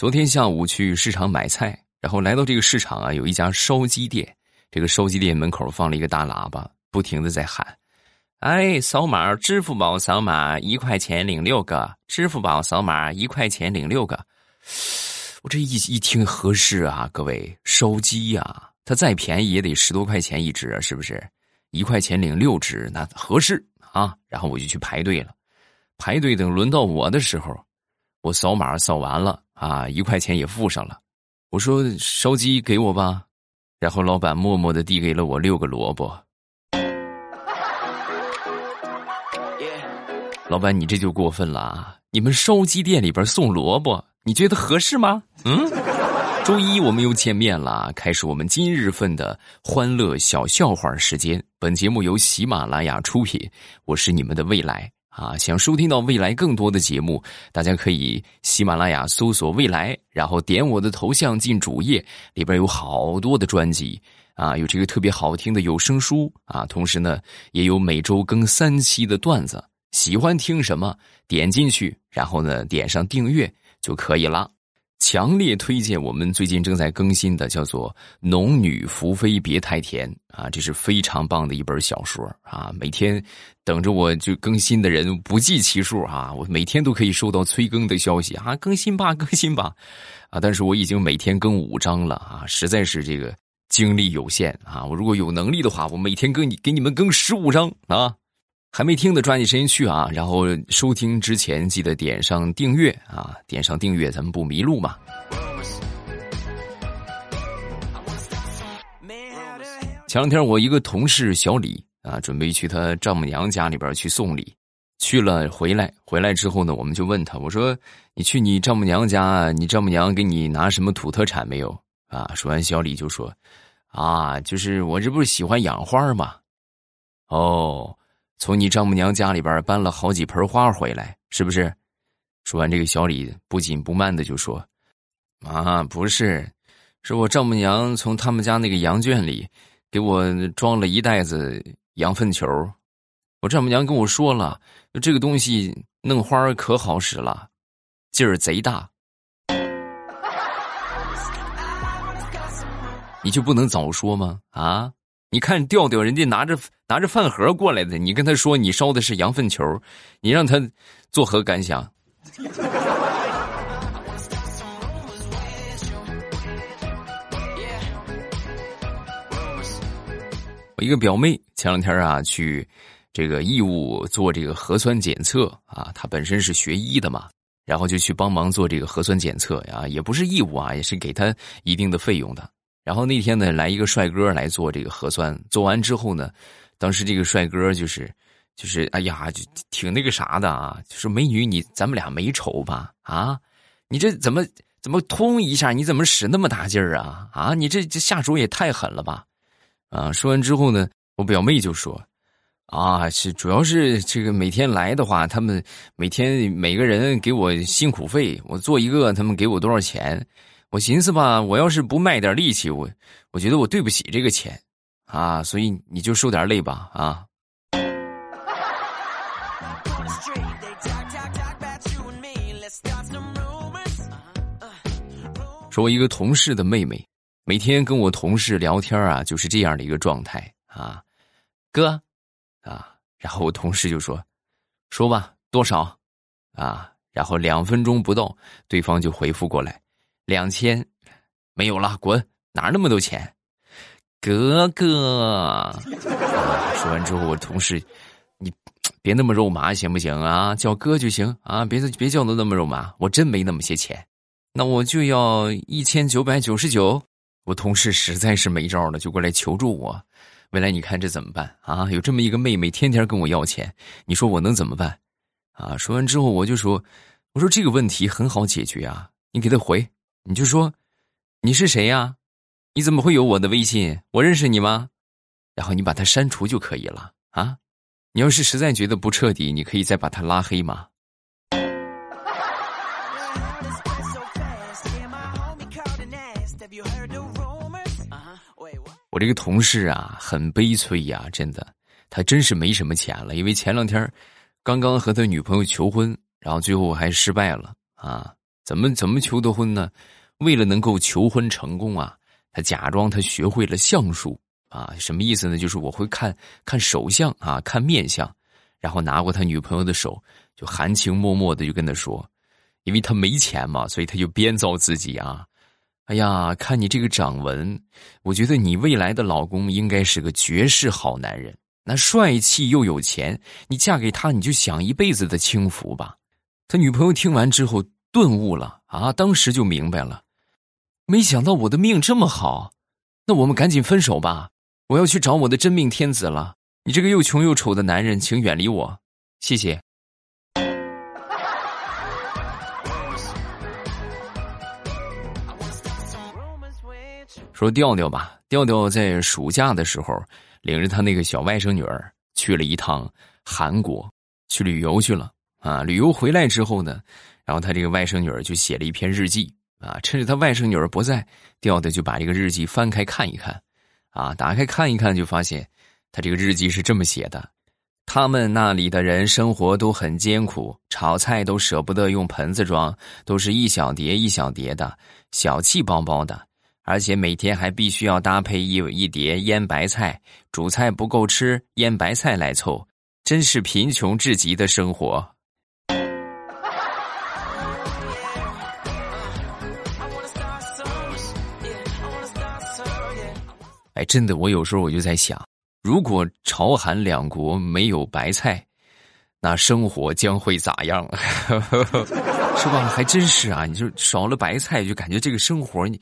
昨天下午去市场买菜，然后来到这个市场啊，有一家烧鸡店。这个烧鸡店门口放了一个大喇叭，不停的在喊：“哎，扫码，支付宝扫码，一块钱领六个；支付宝扫码，一块钱领六个。”我这一一听合适啊，各位烧鸡呀，它再便宜也得十多块钱一只啊，是不是？一块钱领六只，那合适啊。然后我就去排队了，排队等轮到我的时候，我扫码扫完了啊，一块钱也付上了。我说烧鸡给我吧，然后老板默默的递给了我六个萝卜。老板，你这就过分了啊！你们烧鸡店里边送萝卜。你觉得合适吗？嗯，周一我们又见面了，开始我们今日份的欢乐小笑话时间。本节目由喜马拉雅出品，我是你们的未来啊。想收听到未来更多的节目，大家可以喜马拉雅搜索“未来”，然后点我的头像进主页，里边有好多的专辑啊，有这个特别好听的有声书啊，同时呢也有每周更三期的段子。喜欢听什么，点进去，然后呢点上订阅。就可以了，强烈推荐我们最近正在更新的叫做《农女福妃别太甜》啊，这是非常棒的一本小说啊！每天等着我就更新的人不计其数啊，我每天都可以收到催更的消息啊，更新吧，更新吧，啊！但是我已经每天更五章了啊，实在是这个精力有限啊！我如果有能力的话，我每天更你给你们更十五章啊！还没听的，抓紧时间去啊！然后收听之前记得点上订阅啊，点上订阅，咱们不迷路嘛。前两天我一个同事小李啊，准备去他丈母娘家里边去送礼，去了回来，回来之后呢，我们就问他，我说你去你丈母娘家，你丈母娘给你拿什么土特产没有啊？说完，小李就说，啊，就是我这不是喜欢养花吗？哦。从你丈母娘家里边搬了好几盆花回来，是不是？说完，这个小李不紧不慢的就说：“啊，不是，是我丈母娘从他们家那个羊圈里给我装了一袋子羊粪球。我丈母娘跟我说了，这个东西弄花可好使了，劲儿贼大。你就不能早说吗？啊？”你看调调，人家拿着拿着饭盒过来的，你跟他说你烧的是羊粪球，你让他作何感想？我一个表妹前两天啊去这个义务做这个核酸检测啊，她本身是学医的嘛，然后就去帮忙做这个核酸检测呀，也不是义务啊，也是给他一定的费用的。然后那天呢，来一个帅哥来做这个核酸，做完之后呢，当时这个帅哥就是，就是哎呀，就挺那个啥的啊，就说美女，你咱们俩没仇吧？啊，你这怎么怎么通一下？你怎么使那么大劲儿啊？啊，你这这下手也太狠了吧？啊，说完之后呢，我表妹就说，啊，是主要是这个每天来的话，他们每天每个人给我辛苦费，我做一个，他们给我多少钱？我寻思吧，我要是不卖点力气，我我觉得我对不起这个钱，啊，所以你就受点累吧，啊。说，我一个同事的妹妹，每天跟我同事聊天啊，就是这样的一个状态啊，哥，啊，然后我同事就说，说吧，多少，啊，然后两分钟不到，对方就回复过来。两千，没有了，滚！哪那么多钱？哥哥，说完之后，我同事，你别那么肉麻行不行啊？叫哥就行啊，别别叫的那么肉麻。我真没那么些钱，那我就要一千九百九十九。我同事实在是没招了，就过来求助我。未来，你看这怎么办啊？有这么一个妹妹，天天跟我要钱，你说我能怎么办？啊？说完之后，我就说，我说这个问题很好解决啊，你给他回。你就说，你是谁呀？你怎么会有我的微信？我认识你吗？然后你把他删除就可以了啊！你要是实在觉得不彻底，你可以再把他拉黑吗？我这个同事啊，很悲催呀，真的，他真是没什么钱了，因为前两天刚刚和他女朋友求婚，然后最后还失败了啊。怎么怎么求的婚呢？为了能够求婚成功啊，他假装他学会了相术啊，什么意思呢？就是我会看看手相啊，看面相，然后拿过他女朋友的手，就含情脉脉的就跟他说，因为他没钱嘛，所以他就编造自己啊。哎呀，看你这个掌纹，我觉得你未来的老公应该是个绝世好男人，那帅气又有钱，你嫁给他你就享一辈子的清福吧。他女朋友听完之后顿悟了啊，当时就明白了，没想到我的命这么好，那我们赶紧分手吧，我要去找我的真命天子了。你这个又穷又丑的男人，请远离我，谢谢。说调调吧，调调在暑假的时候，领着他那个小外甥女儿去了一趟韩国，去旅游去了啊。旅游回来之后呢，然后他这个外甥女儿就写了一篇日记啊。趁着他外甥女儿不在，调的就把这个日记翻开看一看，啊，打开看一看，就发现他这个日记是这么写的：他们那里的人生活都很艰苦，炒菜都舍不得用盆子装，都是一小碟一小碟的，小气包包的。而且每天还必须要搭配一一碟腌白菜，主菜不够吃，腌白菜来凑，真是贫穷至极的生活。哎，真的，我有时候我就在想，如果朝韩两国没有白菜，那生活将会咋样？是吧？还真是啊！你就少了白菜，就感觉这个生活你。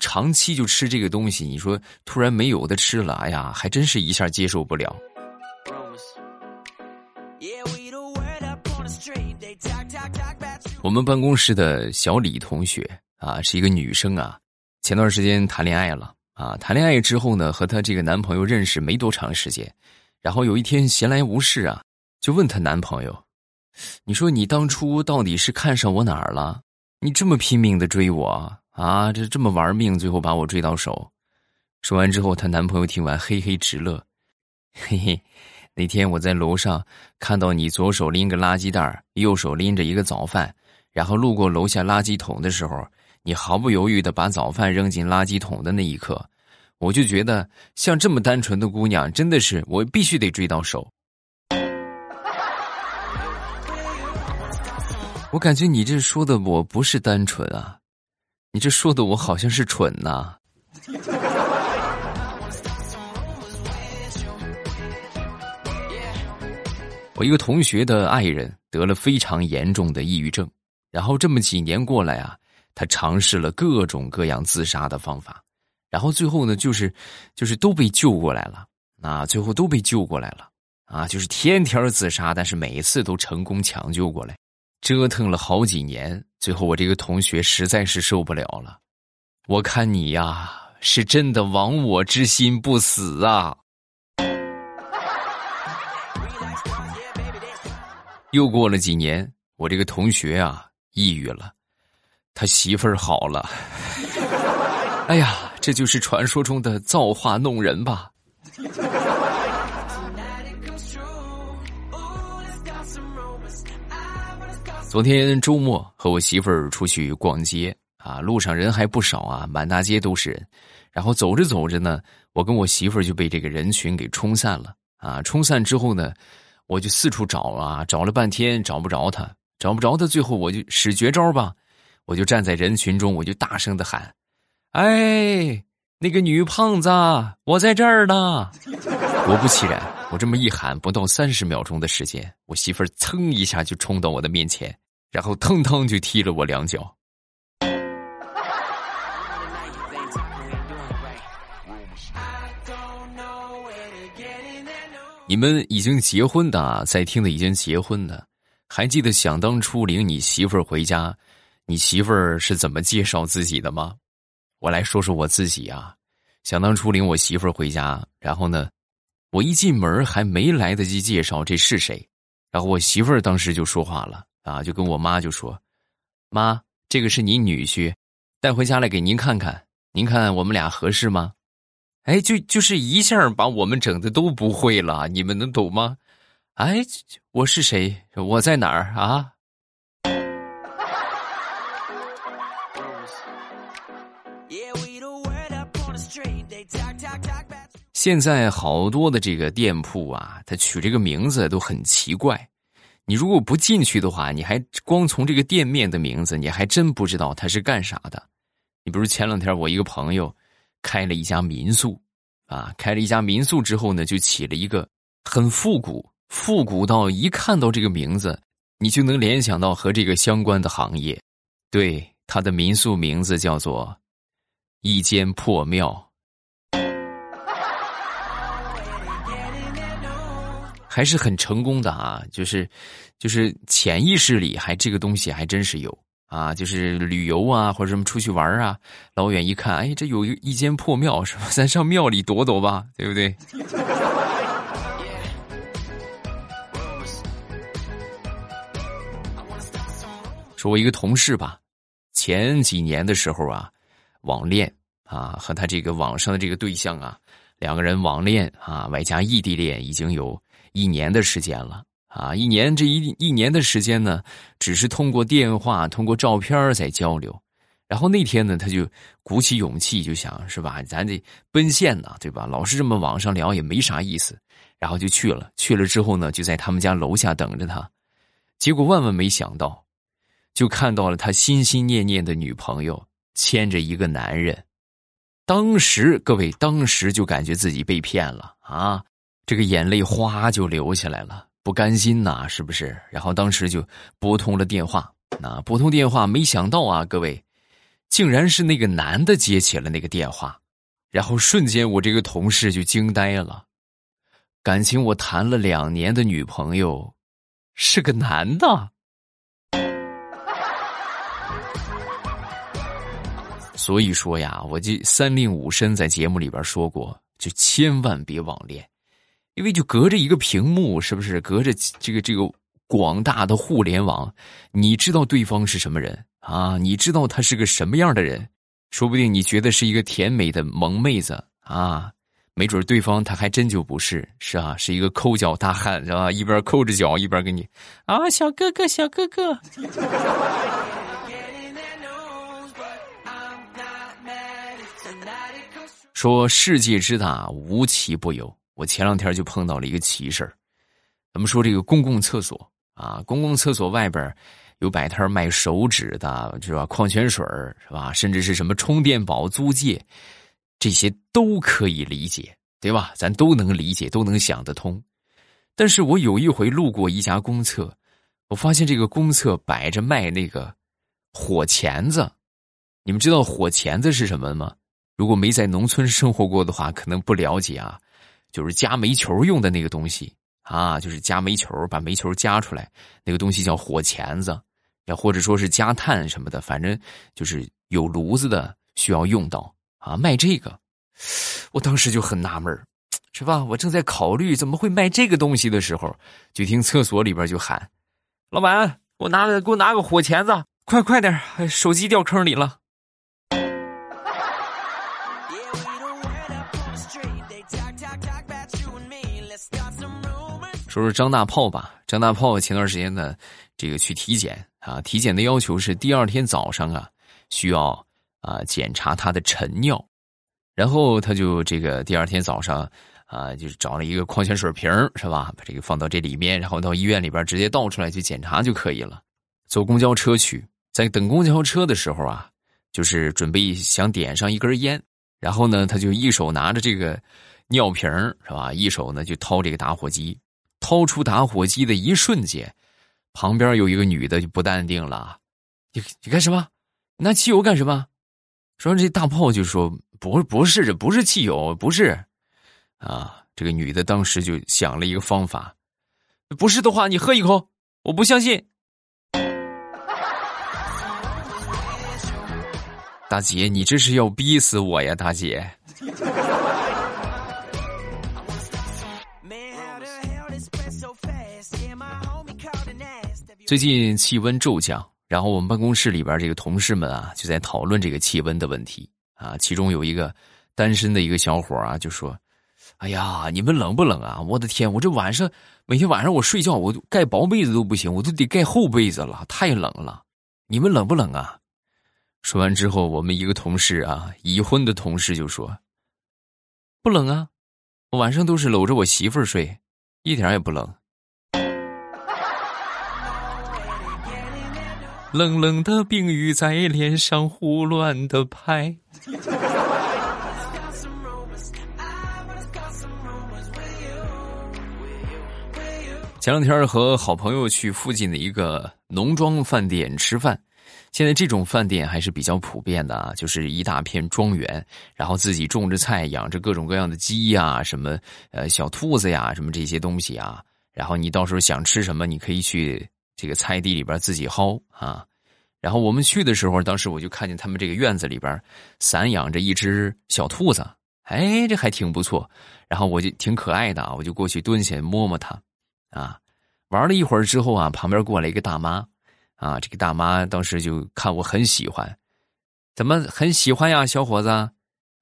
长期就吃这个东西，你说突然没有的吃了，哎呀，还真是一下接受不了。我们办公室的小李同学啊，是一个女生啊，前段时间谈恋爱了啊，谈恋爱之后呢，和她这个男朋友认识没多长时间，然后有一天闲来无事啊，就问她男朋友：“你说你当初到底是看上我哪儿了？你这么拼命的追我？”啊，这这么玩命，最后把我追到手。说完之后，她男朋友听完嘿嘿直乐，嘿嘿。那天我在楼上看到你左手拎个垃圾袋，右手拎着一个早饭，然后路过楼下垃圾桶的时候，你毫不犹豫的把早饭扔进垃圾桶的那一刻，我就觉得像这么单纯的姑娘，真的是我必须得追到手。我感觉你这说的我不是单纯啊。你这说的我好像是蠢呐！我一个同学的爱人得了非常严重的抑郁症，然后这么几年过来啊，他尝试了各种各样自杀的方法，然后最后呢，就是就是都被救过来了啊，最后都被救过来了啊，就是天天自杀，但是每一次都成功抢救过来。折腾了好几年，最后我这个同学实在是受不了了。我看你呀，是真的亡我之心不死啊！又过了几年，我这个同学啊，抑郁了，他媳妇儿好了。哎呀，这就是传说中的造化弄人吧。昨天周末和我媳妇儿出去逛街啊，路上人还不少啊，满大街都是人。然后走着走着呢，我跟我媳妇儿就被这个人群给冲散了啊。冲散之后呢，我就四处找啊，找了半天找不着他，找不着他。最后我就使绝招吧，我就站在人群中，我就大声的喊：“哎，那个女胖子，我在这儿呢！”果不其然，我这么一喊，不到三十秒钟的时间，我媳妇儿噌一下就冲到我的面前。然后腾腾就踢了我两脚。你们已经结婚的，在听的已经结婚的，还记得想当初领你媳妇儿回家，你媳妇儿是怎么介绍自己的吗？我来说说我自己啊。想当初领我媳妇儿回家，然后呢，我一进门还没来得及介绍这是谁，然后我媳妇儿当时就说话了。啊，就跟我妈就说：“妈，这个是你女婿，带回家来给您看看，您看我们俩合适吗？”哎，就就是一下把我们整的都不会了，你们能懂吗？哎，我是谁？我在哪儿啊？现在好多的这个店铺啊，它取这个名字都很奇怪。你如果不进去的话，你还光从这个店面的名字，你还真不知道它是干啥的。你比如前两天我一个朋友开了一家民宿，啊，开了一家民宿之后呢，就起了一个很复古，复古到一看到这个名字，你就能联想到和这个相关的行业。对，他的民宿名字叫做一间破庙。还是很成功的啊，就是，就是潜意识里还这个东西还真是有啊，就是旅游啊或者什么出去玩啊，老远一看，哎，这有一间破庙是吧？咱 上庙里躲躲吧，对不对？说我一个同事吧，前几年的时候啊，网恋啊，和他这个网上的这个对象啊，两个人网恋啊，外加异地恋，已经有。一年的时间了啊！一年这一一年的时间呢，只是通过电话、通过照片在交流。然后那天呢，他就鼓起勇气，就想是吧，咱得奔现呐，对吧？老是这么网上聊也没啥意思。然后就去了，去了之后呢，就在他们家楼下等着他。结果万万没想到，就看到了他心心念念的女朋友牵着一个男人。当时各位，当时就感觉自己被骗了啊！这个眼泪哗就流下来了，不甘心呐，是不是？然后当时就拨通了电话，那拨通电话，没想到啊，各位，竟然是那个男的接起了那个电话，然后瞬间我这个同事就惊呆了，感情我谈了两年的女朋友，是个男的，所以说呀，我这三令五申在节目里边说过，就千万别网恋。因为就隔着一个屏幕，是不是隔着这个这个广大的互联网？你知道对方是什么人啊？你知道他是个什么样的人？说不定你觉得是一个甜美的萌妹子啊，没准对方他还真就不是，是啊，是一个抠脚大汉，是吧？一边抠着脚一边跟你啊，小哥哥，小哥哥。说世界之大，无奇不有。我前两天就碰到了一个奇事儿，咱们说这个公共厕所啊，公共厕所外边有摆摊卖手纸的，是吧？矿泉水是吧？甚至是什么充电宝租借，这些都可以理解，对吧？咱都能理解，都能想得通。但是我有一回路过一家公厕，我发现这个公厕摆着卖那个火钳子，你们知道火钳子是什么吗？如果没在农村生活过的话，可能不了解啊。就是夹煤球用的那个东西啊，就是夹煤球，把煤球夹出来，那个东西叫火钳子，要或者说是夹炭什么的，反正就是有炉子的需要用到啊，卖这个，我当时就很纳闷是吧？我正在考虑怎么会卖这个东西的时候，就听厕所里边就喊：“老板，我拿个，给我拿个火钳子，快快点，手机掉坑里了。”说说张大炮吧，张大炮前段时间呢，这个去体检啊，体检的要求是第二天早上啊，需要啊检查他的晨尿，然后他就这个第二天早上啊，就是找了一个矿泉水瓶是吧，把这个放到这里面，然后到医院里边直接倒出来去检查就可以了。坐公交车去，在等公交车的时候啊，就是准备想点上一根烟，然后呢，他就一手拿着这个尿瓶是吧，一手呢就掏这个打火机。掏出打火机的一瞬间，旁边有一个女的就不淡定了：“你你干什么？拿汽油干什么？”说完这大炮就说：“不不是，这不是汽油，不是。”啊，这个女的当时就想了一个方法：“不是的话，你喝一口，我不相信。”大姐，你这是要逼死我呀，大姐！最近气温骤降，然后我们办公室里边这个同事们啊，就在讨论这个气温的问题啊。其中有一个单身的一个小伙啊，就说：“哎呀，你们冷不冷啊？我的天，我这晚上每天晚上我睡觉，我盖薄被子都不行，我都得盖厚被子了，太冷了。你们冷不冷啊？”说完之后，我们一个同事啊，已婚的同事就说：“不冷啊，我晚上都是搂着我媳妇儿睡，一点也不冷。冷冷的冰雨在脸上胡乱的拍。前两天和好朋友去附近的一个农庄饭店吃饭，现在这种饭店还是比较普遍的啊，就是一大片庄园，然后自己种着菜，养着各种各样的鸡呀，什么呃小兔子呀，什么这些东西啊，然后你到时候想吃什么，你可以去这个菜地里边自己薅啊。然后我们去的时候，当时我就看见他们这个院子里边散养着一只小兔子，哎，这还挺不错，然后我就挺可爱的啊，我就过去蹲下摸摸它。啊，玩了一会儿之后啊，旁边过来一个大妈，啊，这个大妈当时就看我很喜欢，怎么很喜欢呀，小伙子？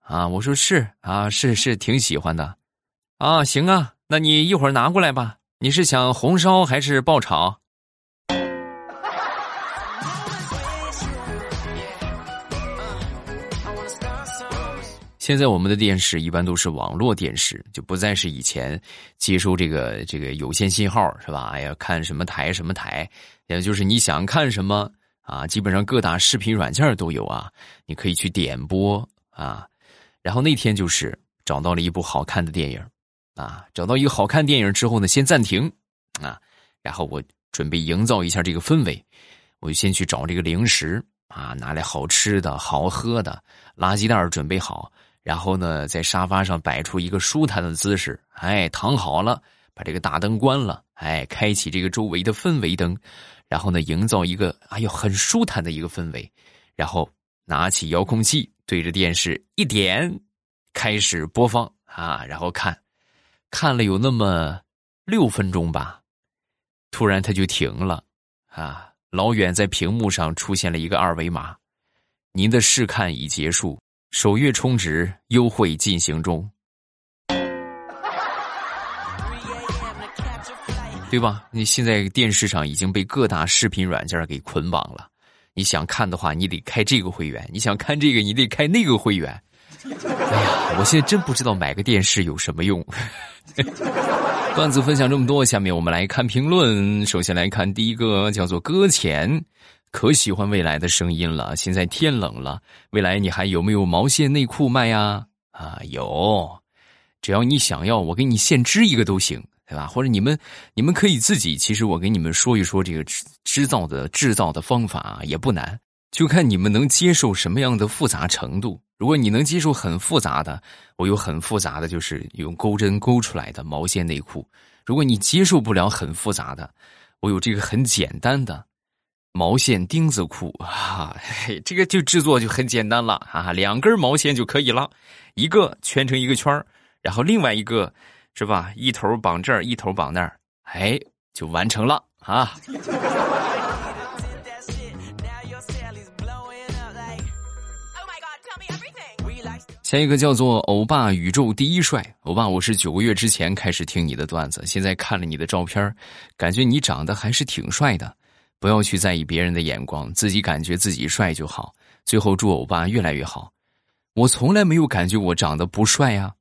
啊，我说是啊，是是挺喜欢的，啊，行啊，那你一会儿拿过来吧。你是想红烧还是爆炒？现在我们的电视一般都是网络电视，就不再是以前接收这个这个有线信号，是吧？哎呀，看什么台什么台，也就是你想看什么啊，基本上各大视频软件都有啊，你可以去点播啊。然后那天就是找到了一部好看的电影，啊，找到一个好看电影之后呢，先暂停啊，然后我准备营造一下这个氛围，我就先去找这个零食啊，拿来好吃的好喝的，垃圾袋准备好。然后呢，在沙发上摆出一个舒坦的姿势，哎，躺好了，把这个大灯关了，哎，开启这个周围的氛围灯，然后呢，营造一个哎呦很舒坦的一个氛围，然后拿起遥控器对着电视一点，开始播放啊，然后看，看了有那么六分钟吧，突然它就停了，啊，老远在屏幕上出现了一个二维码，您的试看已结束。首月充值优惠进行中，对吧？你现在电视上已经被各大视频软件给捆绑了。你想看的话，你得开这个会员；你想看这个，你得开那个会员。哎呀，我现在真不知道买个电视有什么用。段子分享这么多，下面我们来看评论。首先来看第一个，叫做搁浅。可喜欢未来的声音了。现在天冷了，未来你还有没有毛线内裤卖呀？啊，有，只要你想要，我给你现织一个都行，对吧？或者你们你们可以自己，其实我给你们说一说这个织织造的制造的方法也不难，就看你们能接受什么样的复杂程度。如果你能接受很复杂的，我有很复杂的，就是用钩针钩出来的毛线内裤。如果你接受不了很复杂的，我有这个很简单的。毛线钉子裤 啊，这个就制作就很简单了啊，两根毛线就可以了，一个圈成一个圈然后另外一个是吧，一头绑这儿，一头绑那儿，哎，就完成了啊。下一个叫做欧巴宇宙第一帅，欧巴，我是九个月之前开始听你的段子，现在看了你的照片，感觉你长得还是挺帅的。不要去在意别人的眼光，自己感觉自己帅就好。最后祝欧巴越来越好。我从来没有感觉我长得不帅呀，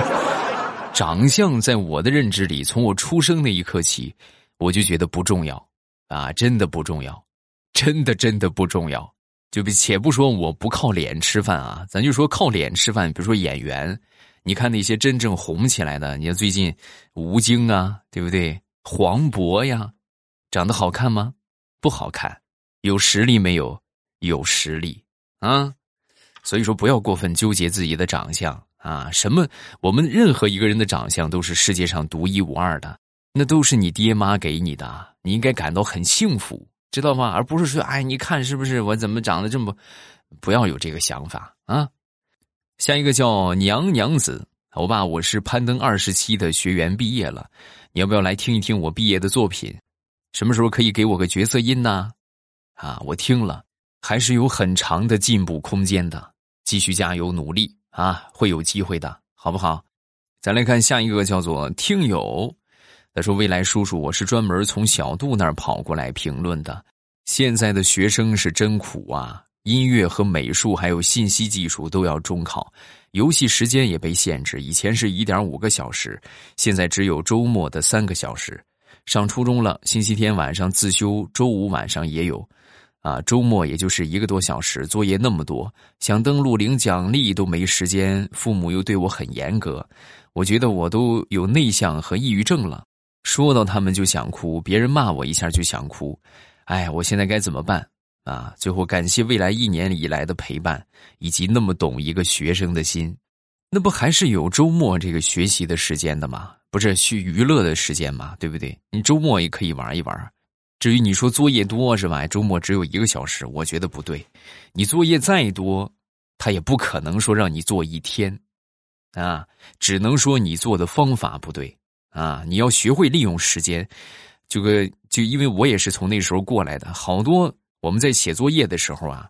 长相在我的认知里，从我出生那一刻起，我就觉得不重要啊，真的不重要，真的真的不重要。就且不说我不靠脸吃饭啊，咱就说靠脸吃饭，比如说演员，你看那些真正红起来的，你看最近吴京啊，对不对？黄渤呀。长得好看吗？不好看。有实力没有？有实力啊！所以说，不要过分纠结自己的长相啊！什么？我们任何一个人的长相都是世界上独一无二的，那都是你爹妈给你的，你应该感到很幸福，知道吗？而不是说，哎，你看是不是我怎么长得这么……不要有这个想法啊！下一个叫娘娘子，欧巴，我是攀登二十期的学员，毕业了，你要不要来听一听我毕业的作品？什么时候可以给我个角色音呢？啊，我听了，还是有很长的进步空间的，继续加油努力啊，会有机会的，好不好？再来看下一个，叫做听友，他说：“未来叔叔，我是专门从小杜那儿跑过来评论的。现在的学生是真苦啊，音乐和美术还有信息技术都要中考，游戏时间也被限制，以前是一点五个小时，现在只有周末的三个小时。上初中了，星期天晚上自修，周五晚上也有，啊，周末也就是一个多小时，作业那么多，想登录领奖励都没时间，父母又对我很严格，我觉得我都有内向和抑郁症了，说到他们就想哭，别人骂我一下就想哭，哎，我现在该怎么办？啊！最后感谢未来一年以来的陪伴，以及那么懂一个学生的心，那不还是有周末这个学习的时间的吗？不是去娱乐的时间吗？对不对？你周末也可以玩一玩。至于你说作业多是吧？周末只有一个小时，我觉得不对。你作业再多，他也不可能说让你做一天，啊，只能说你做的方法不对啊！你要学会利用时间，这个就因为我也是从那时候过来的，好多。我们在写作业的时候啊，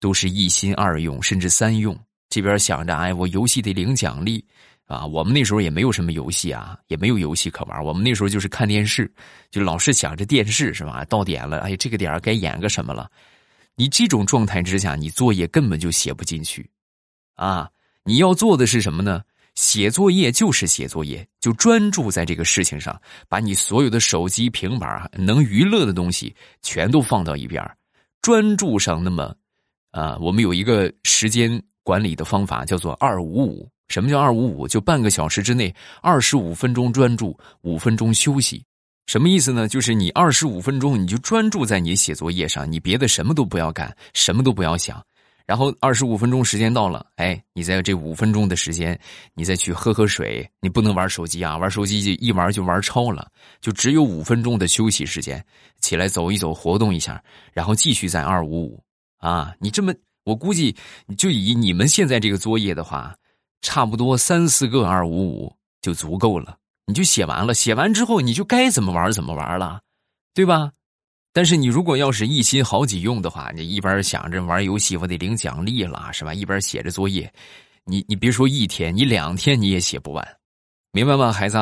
都是一心二用，甚至三用。这边想着，哎，我游戏得领奖励啊。我们那时候也没有什么游戏啊，也没有游戏可玩。我们那时候就是看电视，就老是想着电视是吧？到点了，哎，这个点该演个什么了？你这种状态之下，你作业根本就写不进去啊！你要做的是什么呢？写作业就是写作业，就专注在这个事情上，把你所有的手机、平板能娱乐的东西全都放到一边专注上那么，啊，我们有一个时间管理的方法，叫做二五五。什么叫二五五？就半个小时之内，二十五分钟专注，五分钟休息。什么意思呢？就是你二十五分钟，你就专注在你写作业上，你别的什么都不要干，什么都不要想。然后二十五分钟时间到了，哎，你在这五分钟的时间，你再去喝喝水，你不能玩手机啊，玩手机就一玩就玩超了，就只有五分钟的休息时间，起来走一走，活动一下，然后继续在二五五啊，你这么，我估计就以你们现在这个作业的话，差不多三四个二五五就足够了，你就写完了，写完之后你就该怎么玩怎么玩了，对吧？但是你如果要是一心好几用的话，你一边想着玩游戏，我得领奖励了，是吧？一边写着作业，你你别说一天，你两天你也写不完，明白吗，孩子？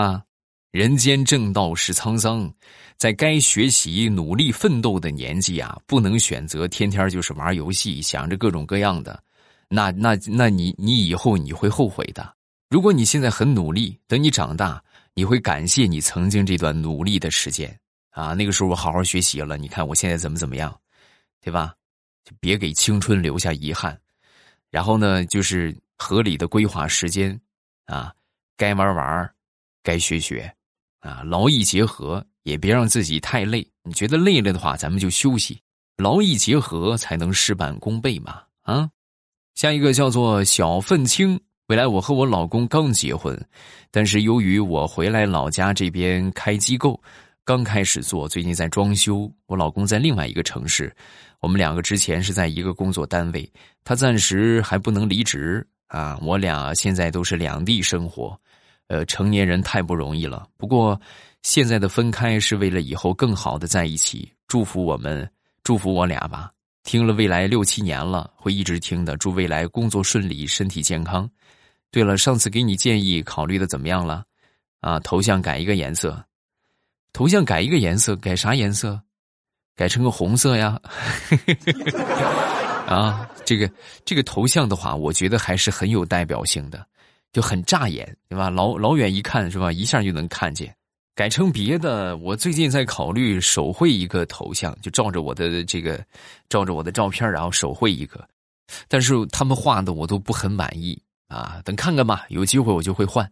人间正道是沧桑，在该学习、努力奋斗的年纪啊，不能选择天天就是玩游戏，想着各种各样的，那那那你你以后你会后悔的。如果你现在很努力，等你长大，你会感谢你曾经这段努力的时间。啊，那个时候我好好学习了，你看我现在怎么怎么样，对吧？就别给青春留下遗憾。然后呢，就是合理的规划时间，啊，该玩玩，该学学，啊，劳逸结合，也别让自己太累。你觉得累了的话，咱们就休息。劳逸结合才能事半功倍嘛，啊。下一个叫做小愤青，未来我和我老公刚结婚，但是由于我回来老家这边开机构。刚开始做，最近在装修。我老公在另外一个城市，我们两个之前是在一个工作单位，他暂时还不能离职啊。我俩现在都是两地生活，呃，成年人太不容易了。不过现在的分开是为了以后更好的在一起。祝福我们，祝福我俩吧。听了未来六七年了，会一直听的。祝未来工作顺利，身体健康。对了，上次给你建议考虑的怎么样了？啊，头像改一个颜色。头像改一个颜色，改啥颜色？改成个红色呀！啊，这个这个头像的话，我觉得还是很有代表性的，就很扎眼，对吧？老老远一看是吧，一下就能看见。改成别的，我最近在考虑手绘一个头像，就照着我的这个，照着我的照片，然后手绘一个。但是他们画的我都不很满意啊，等看看吧，有机会我就会换。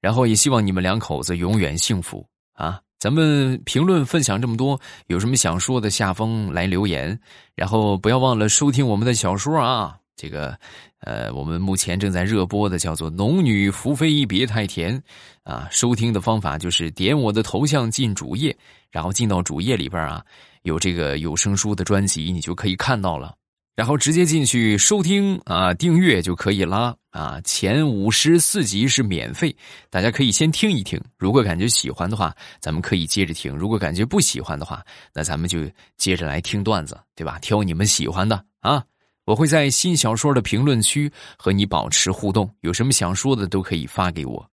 然后也希望你们两口子永远幸福啊！咱们评论分享这么多，有什么想说的，下方来留言。然后不要忘了收听我们的小说啊，这个，呃，我们目前正在热播的叫做《农女福妃别太甜》啊。收听的方法就是点我的头像进主页，然后进到主页里边啊，有这个有声书的专辑，你就可以看到了。然后直接进去收听啊，订阅就可以啦啊。前五十四集是免费，大家可以先听一听。如果感觉喜欢的话，咱们可以接着听；如果感觉不喜欢的话，那咱们就接着来听段子，对吧？挑你们喜欢的啊。我会在新小说的评论区和你保持互动，有什么想说的都可以发给我。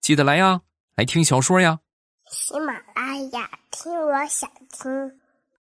记得来呀，来听小说呀。喜马拉雅，听我想听。